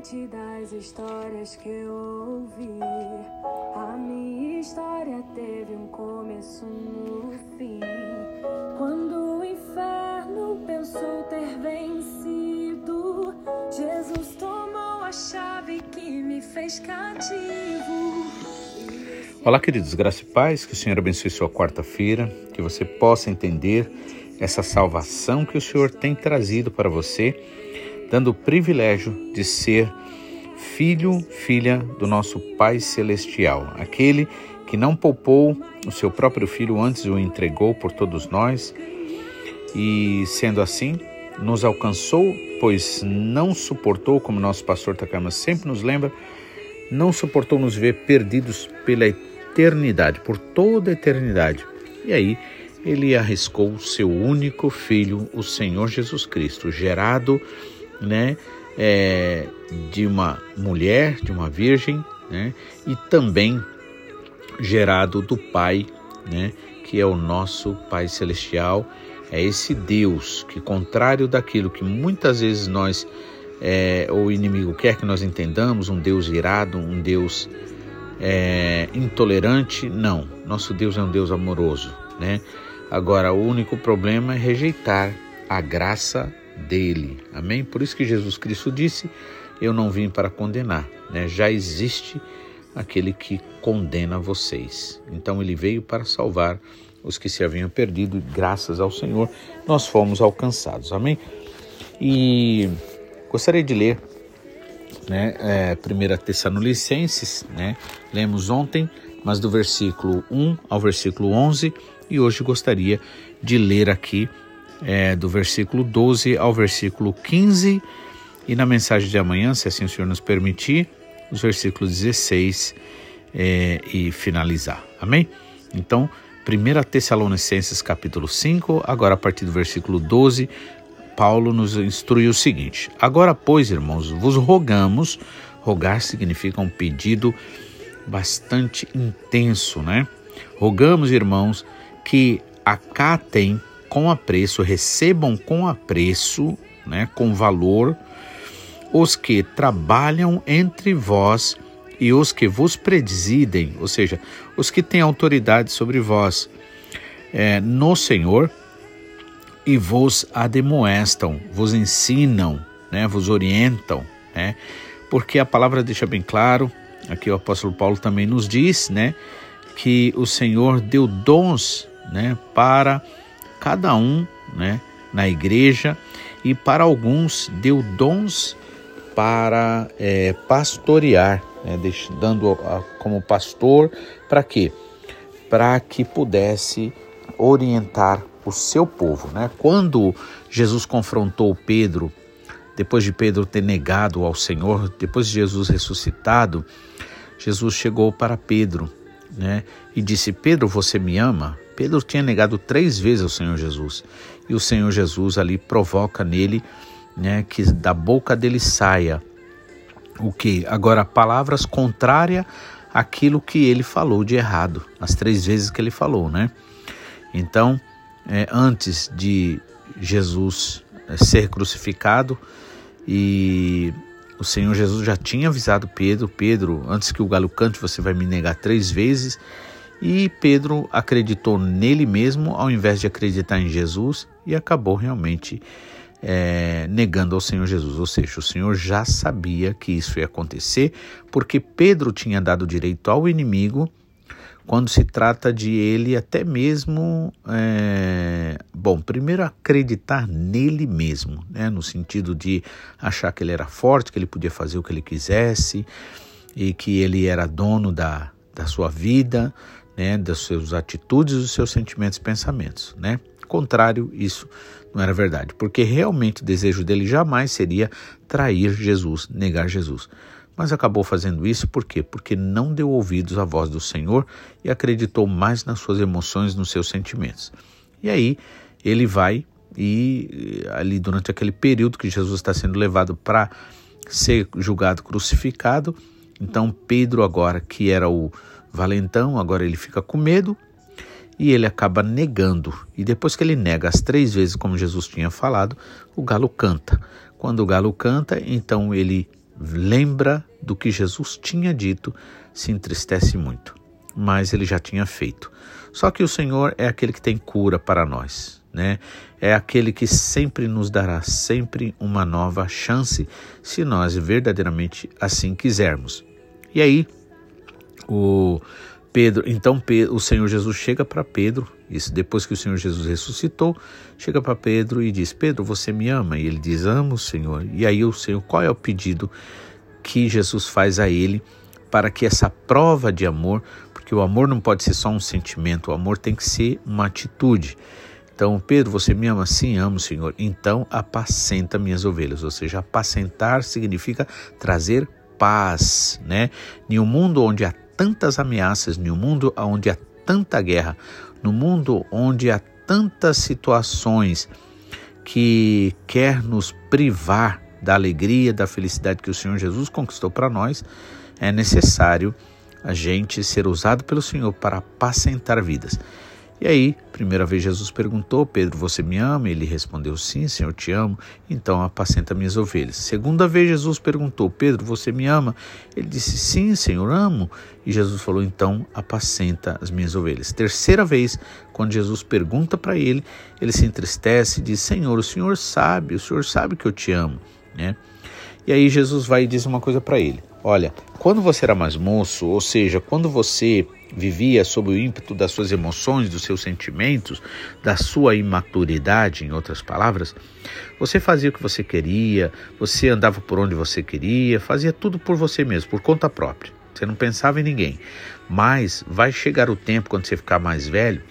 diferente das histórias que eu ouvi. A minha história teve um começo no fim. Quando o inferno pensou ter vencido, Jesus tomou a chave que me fez cativo. Olá, queridos, graça e paz, que o Senhor abençoe sua quarta-feira, que você possa entender essa salvação que o Senhor tem trazido para você, dando o privilégio de ser filho, filha do nosso Pai Celestial, aquele que não poupou o seu próprio filho antes o entregou por todos nós e, sendo assim, nos alcançou, pois não suportou, como nosso pastor Takama sempre nos lembra, não suportou nos ver perdidos pela eternidade por toda a eternidade. E aí ele arriscou o seu único filho, o Senhor Jesus Cristo, gerado, né, é, de uma mulher, de uma virgem, né, e também gerado do Pai, né, que é o nosso Pai celestial, é esse Deus que, contrário daquilo que muitas vezes nós é, o inimigo quer que nós entendamos, um Deus irado, um Deus é, intolerante, não. Nosso Deus é um Deus amoroso, né? Agora, o único problema é rejeitar a graça dele. Amém? Por isso que Jesus Cristo disse: Eu não vim para condenar, né? Já existe aquele que condena vocês. Então ele veio para salvar os que se haviam perdido e graças ao Senhor nós fomos alcançados. Amém? E gostaria de ler né? É, 1 Tessalonicenses, né? Lemos ontem, mas do versículo 1 ao versículo 11, e hoje gostaria de ler aqui é, do versículo 12 ao versículo 15, e na mensagem de amanhã, se assim o Senhor nos permitir, os versículos 16 é, e finalizar. Amém? Então, 1 Tessalonicenses capítulo 5, agora a partir do versículo 12 Paulo nos instrui o seguinte: Agora, pois, irmãos, vos rogamos, rogar significa um pedido bastante intenso, né? Rogamos, irmãos, que acatem com apreço, recebam com apreço, né, com valor, os que trabalham entre vós e os que vos presidem, ou seja, os que têm autoridade sobre vós, é, no Senhor, e vos ademoestam, vos ensinam, né, vos orientam, né? Porque a palavra deixa bem claro, aqui o apóstolo Paulo também nos diz, né, que o Senhor deu dons, né, para cada um, né, na igreja e para alguns deu dons para é, pastorear, né, dando como pastor para quê? Para que pudesse orientar o seu povo. Né? Quando Jesus confrontou Pedro, depois de Pedro ter negado ao Senhor, depois de Jesus ressuscitado, Jesus chegou para Pedro né, e disse: Pedro, você me ama? Pedro tinha negado três vezes ao Senhor Jesus. E o Senhor Jesus ali provoca nele né, que da boca dele saia o que? Agora, palavras contrárias àquilo que ele falou de errado, as três vezes que ele falou, né? Então, é, antes de Jesus é, ser crucificado e o Senhor Jesus já tinha avisado Pedro, Pedro, antes que o galo cante, você vai me negar três vezes. E Pedro acreditou nele mesmo ao invés de acreditar em Jesus e acabou realmente é, negando ao Senhor Jesus. Ou seja, o Senhor já sabia que isso ia acontecer, porque Pedro tinha dado direito ao inimigo quando se trata de ele até mesmo, é, bom, primeiro acreditar nele mesmo, né, no sentido de achar que ele era forte, que ele podia fazer o que ele quisesse e que ele era dono da, da sua vida, né, das suas atitudes, dos seus sentimentos e pensamentos, né? Contrário, isso não era verdade, porque realmente o desejo dele jamais seria trair Jesus, negar Jesus mas acabou fazendo isso por quê? Porque não deu ouvidos à voz do Senhor e acreditou mais nas suas emoções, nos seus sentimentos. E aí ele vai e ali durante aquele período que Jesus está sendo levado para ser julgado crucificado, então Pedro agora que era o valentão, agora ele fica com medo e ele acaba negando. E depois que ele nega as três vezes, como Jesus tinha falado, o galo canta. Quando o galo canta, então ele lembra do que Jesus tinha dito, se entristece muito, mas ele já tinha feito. Só que o Senhor é aquele que tem cura para nós, né? É aquele que sempre nos dará sempre uma nova chance, se nós verdadeiramente assim quisermos. E aí, o Pedro, então o Senhor Jesus chega para Pedro, isso depois que o Senhor Jesus ressuscitou, chega para Pedro e diz: Pedro, você me ama? E ele diz: Amo, Senhor. E aí o Senhor, qual é o pedido que Jesus faz a ele para que essa prova de amor, porque o amor não pode ser só um sentimento, o amor tem que ser uma atitude. Então, Pedro, você me ama? Sim, amo, Senhor. Então, apacenta minhas ovelhas. Ou seja, apacentar significa trazer paz, né? Em um mundo onde há tantas ameaças, um mundo onde há tanta guerra, no mundo onde há tantas situações que quer nos privar da alegria, da felicidade que o Senhor Jesus conquistou para nós, é necessário a gente ser usado pelo Senhor para apacentar vidas. E aí, primeira vez Jesus perguntou: Pedro, você me ama? Ele respondeu: Sim, Senhor, te amo. Então apacenta minhas ovelhas. Segunda vez Jesus perguntou: Pedro, você me ama? Ele disse: Sim, Senhor, amo. E Jesus falou: Então apacenta as minhas ovelhas. Terceira vez, quando Jesus pergunta para ele, ele se entristece e diz: Senhor, o Senhor sabe, o Senhor sabe que eu te amo, né? E aí Jesus vai e diz uma coisa para ele: Olha, quando você era mais moço, ou seja, quando você vivia sob o ímpeto das suas emoções, dos seus sentimentos, da sua imaturidade, em outras palavras, você fazia o que você queria, você andava por onde você queria, fazia tudo por você mesmo, por conta própria. Você não pensava em ninguém. Mas vai chegar o tempo, quando você ficar mais velho,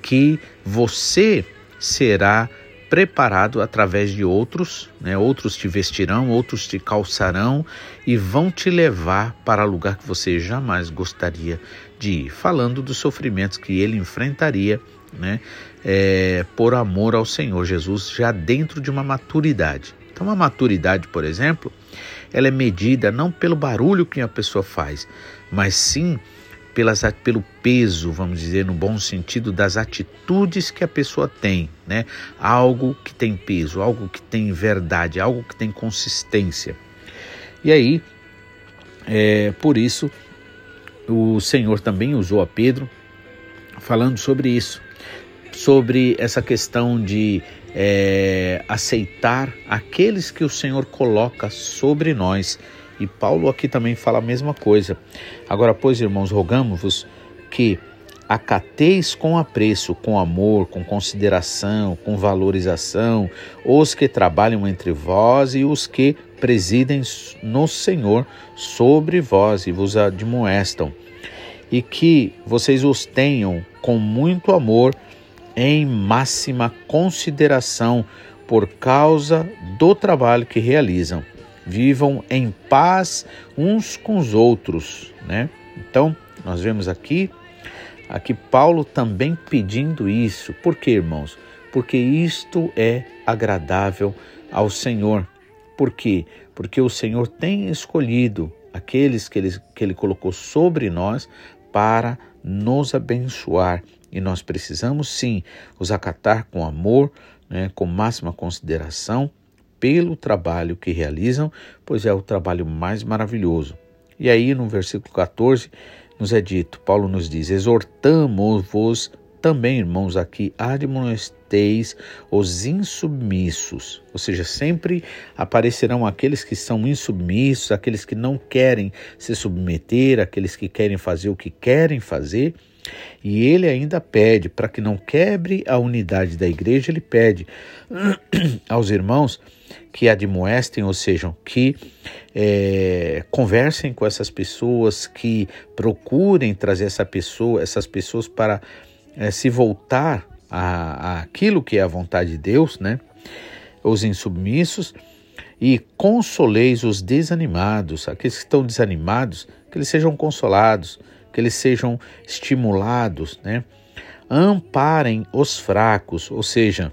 que você será preparado através de outros, né? outros te vestirão, outros te calçarão e vão te levar para lugar que você jamais gostaria de ir. Falando dos sofrimentos que ele enfrentaria né? É, por amor ao Senhor Jesus, já dentro de uma maturidade. Então, a maturidade, por exemplo, ela é medida não pelo barulho que a pessoa faz, mas sim pelas, pelo peso, vamos dizer, no bom sentido, das atitudes que a pessoa tem, né? Algo que tem peso, algo que tem verdade, algo que tem consistência. E aí, é, por isso, o Senhor também usou a Pedro falando sobre isso, sobre essa questão de é, aceitar aqueles que o Senhor coloca sobre nós e Paulo aqui também fala a mesma coisa. Agora, pois, irmãos, rogamos-vos que acateis com apreço, com amor, com consideração, com valorização, os que trabalham entre vós e os que presidem no Senhor sobre vós e vos admoestam, e que vocês os tenham com muito amor em máxima consideração por causa do trabalho que realizam vivam em paz uns com os outros, né? Então, nós vemos aqui aqui Paulo também pedindo isso. Por quê, irmãos? Porque isto é agradável ao Senhor. Por quê? Porque o Senhor tem escolhido aqueles que ele, que ele colocou sobre nós para nos abençoar. E nós precisamos sim os acatar com amor, né, com máxima consideração pelo trabalho que realizam, pois é o trabalho mais maravilhoso. E aí no versículo 14 nos é dito, Paulo nos diz: exortamos-vos também, irmãos, aqui admoesteis os insubmissos, ou seja, sempre aparecerão aqueles que são insubmissos, aqueles que não querem se submeter, aqueles que querem fazer o que querem fazer. E ele ainda pede, para que não quebre a unidade da igreja, ele pede aos irmãos que admoestem, ou seja, que é, conversem com essas pessoas, que procurem trazer essa pessoa, essas pessoas para é, se voltar a, a aquilo que é a vontade de Deus, né? Os insubmissos e consoleis os desanimados, aqueles que estão desanimados, que eles sejam consolados, que eles sejam estimulados, né? Amparem os fracos, ou seja,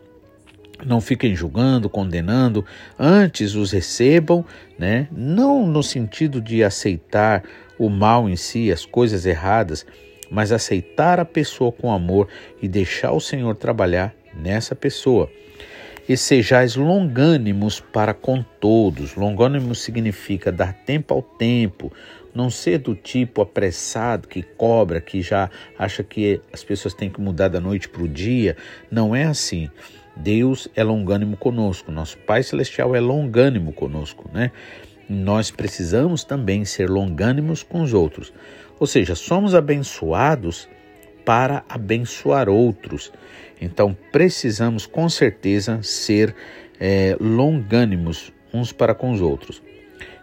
não fiquem julgando, condenando, antes os recebam, né? Não no sentido de aceitar o mal em si, as coisas erradas, mas aceitar a pessoa com amor e deixar o Senhor trabalhar nessa pessoa. e sejais longânimos para com todos. Longânimo significa dar tempo ao tempo, não ser do tipo apressado que cobra, que já acha que as pessoas têm que mudar da noite para o dia. Não é assim. Deus é longânimo conosco, nosso Pai Celestial é longânimo conosco, né? Nós precisamos também ser longânimos com os outros. Ou seja, somos abençoados para abençoar outros. Então precisamos com certeza ser é, longânimos uns para com os outros.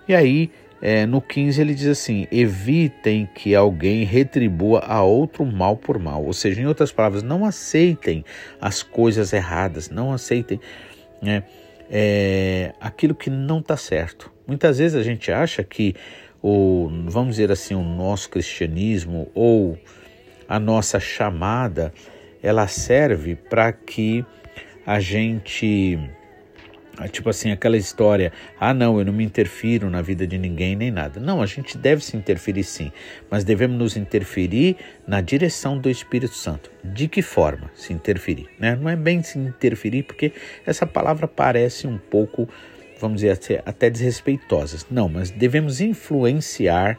E aí, é, no 15 ele diz assim: evitem que alguém retribua a outro mal por mal. Ou seja, em outras palavras, não aceitem as coisas erradas, não aceitem né, é, aquilo que não está certo. Muitas vezes a gente acha que o, vamos dizer assim, o nosso cristianismo ou a nossa chamada, ela serve para que a gente tipo assim, aquela história, ah não, eu não me interfiro na vida de ninguém nem nada. Não, a gente deve se interferir sim, mas devemos nos interferir na direção do Espírito Santo. De que forma se interferir? Né? Não é bem se interferir, porque essa palavra parece um pouco, vamos dizer, até desrespeitosa. Não, mas devemos influenciar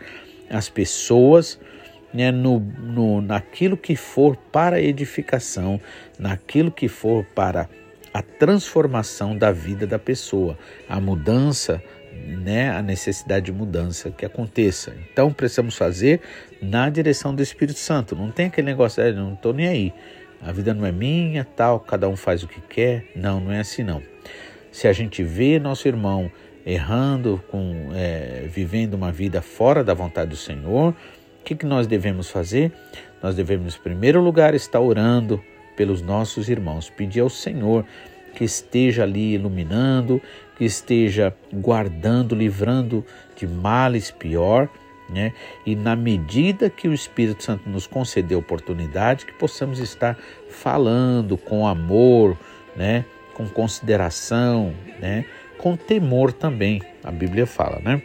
as pessoas né, no, no, naquilo que for para edificação, naquilo que for para a transformação da vida da pessoa, a mudança, né, a necessidade de mudança que aconteça. Então precisamos fazer na direção do Espírito Santo. Não tem aquele negócio, é, não estou nem aí. A vida não é minha, tal, cada um faz o que quer. Não, não é assim não. Se a gente vê nosso irmão errando, com, é, vivendo uma vida fora da vontade do Senhor, o que, que nós devemos fazer? Nós devemos, em primeiro lugar, estar orando pelos nossos irmãos, pedir ao Senhor que esteja ali iluminando, que esteja guardando, livrando de males pior, né? E na medida que o Espírito Santo nos conceder oportunidade, que possamos estar falando com amor, né? Com consideração, né? Com temor também, a Bíblia fala, né?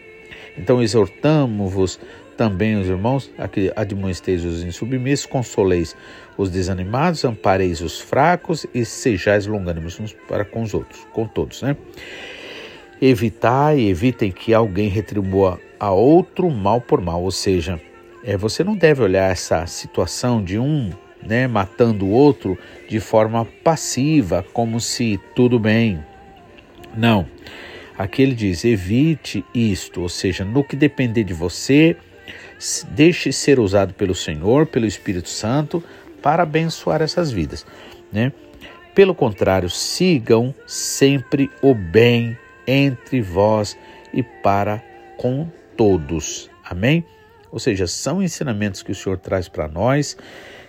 Então exortamos-vos também os irmãos, aqui admoesteis os insubmissos, consoleis os desanimados, ampareis os fracos e sejais longânimos uns para com os outros, com todos, né? Evitai, evitem que alguém retribua a outro mal por mal, ou seja, é, você não deve olhar essa situação de um né, matando o outro de forma passiva, como se tudo bem. Não. Aqui ele diz: evite isto, ou seja, no que depender de você, deixe ser usado pelo Senhor, pelo Espírito Santo, para abençoar essas vidas, né? Pelo contrário, sigam sempre o bem entre vós e para com todos. Amém? Ou seja, são ensinamentos que o Senhor traz para nós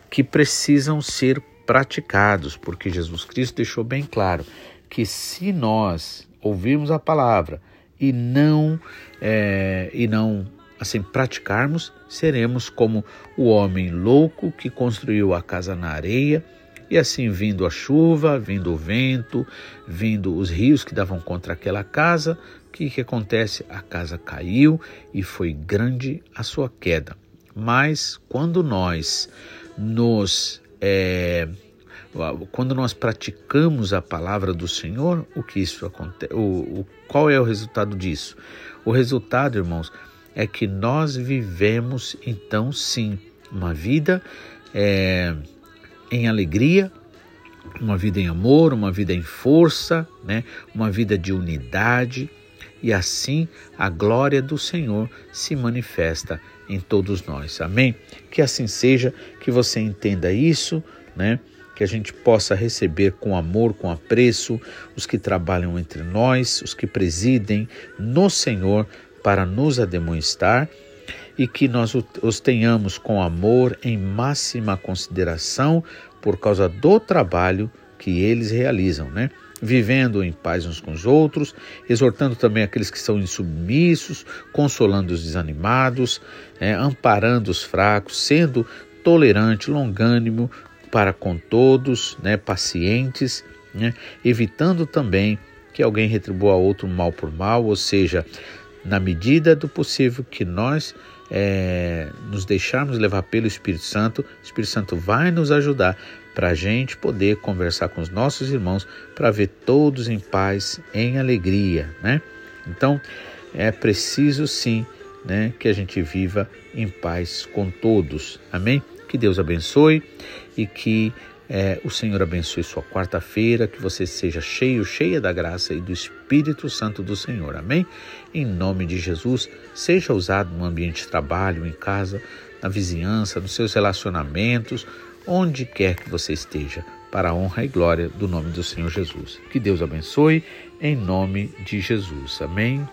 que precisam ser praticados, porque Jesus Cristo deixou bem claro que se nós ouvirmos a palavra e não é, e não assim praticarmos, seremos como o homem louco que construiu a casa na areia, e assim vindo a chuva, vindo o vento, vindo os rios que davam contra aquela casa, o que, que acontece? A casa caiu e foi grande a sua queda. Mas quando nós nos é, quando nós praticamos a palavra do Senhor, o que isso acontece? O, o, qual é o resultado disso? O resultado, irmãos, é que nós vivemos então sim uma vida é, em alegria, uma vida em amor, uma vida em força, né? uma vida de unidade, e assim a glória do Senhor se manifesta em todos nós. Amém? Que assim seja, que você entenda isso, né? Que a gente possa receber com amor, com apreço, os que trabalham entre nós, os que presidem no Senhor, para nos ademoestar e que nós os tenhamos com amor em máxima consideração por causa do trabalho que eles realizam, né? Vivendo em paz uns com os outros, exortando também aqueles que são insubmissos, consolando os desanimados, né? amparando os fracos, sendo tolerante, longânimo para com todos, né? pacientes, né? evitando também que alguém retribua outro mal por mal, ou seja, na medida do possível que nós é, nos deixarmos levar pelo Espírito Santo, o Espírito Santo vai nos ajudar para a gente poder conversar com os nossos irmãos, para ver todos em paz, em alegria, né? Então, é preciso sim né, que a gente viva em paz com todos. Amém? Que Deus abençoe e que é, o Senhor abençoe sua quarta-feira, que você seja cheio, cheia da graça e do Espírito Santo do Senhor. Amém? Em nome de Jesus, seja usado no ambiente de trabalho, em casa, na vizinhança, nos seus relacionamentos, onde quer que você esteja, para a honra e glória do nome do Senhor Jesus. Que Deus abençoe, em nome de Jesus. Amém.